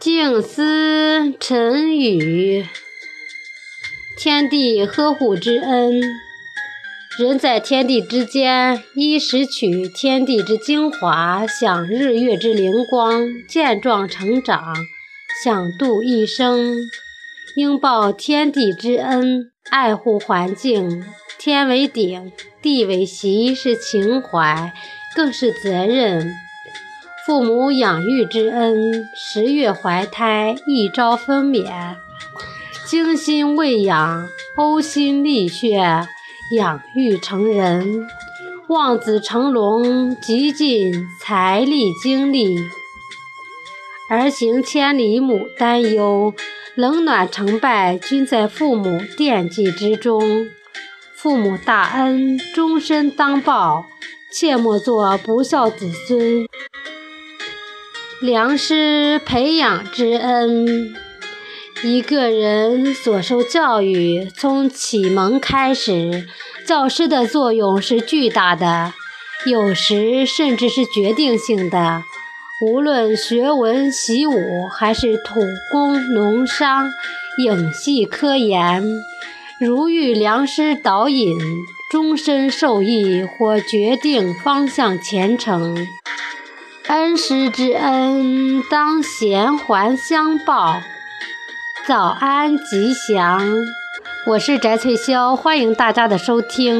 静思沉语，天地呵护之恩。人在天地之间，依拾取天地之精华，享日月之灵光，健壮成长，享度一生。应报天地之恩，爱护环境。天为顶，地为席，是情怀，更是责任。父母养育之恩，十月怀胎，一朝分娩，精心喂养，呕心沥血，养育成人。望子成龙，极尽财力精力。儿行千里母担忧，冷暖成败均在父母惦记之中。父母大恩，终身当报，切莫做不孝子孙。良师培养之恩，一个人所受教育从启蒙开始，教师的作用是巨大的，有时甚至是决定性的。无论学文习武，还是土工农商、影戏科研，如遇良师导引，终身受益或决定方向前程。恩师之恩，当衔环相报。早安吉祥，我是翟翠潇，欢迎大家的收听。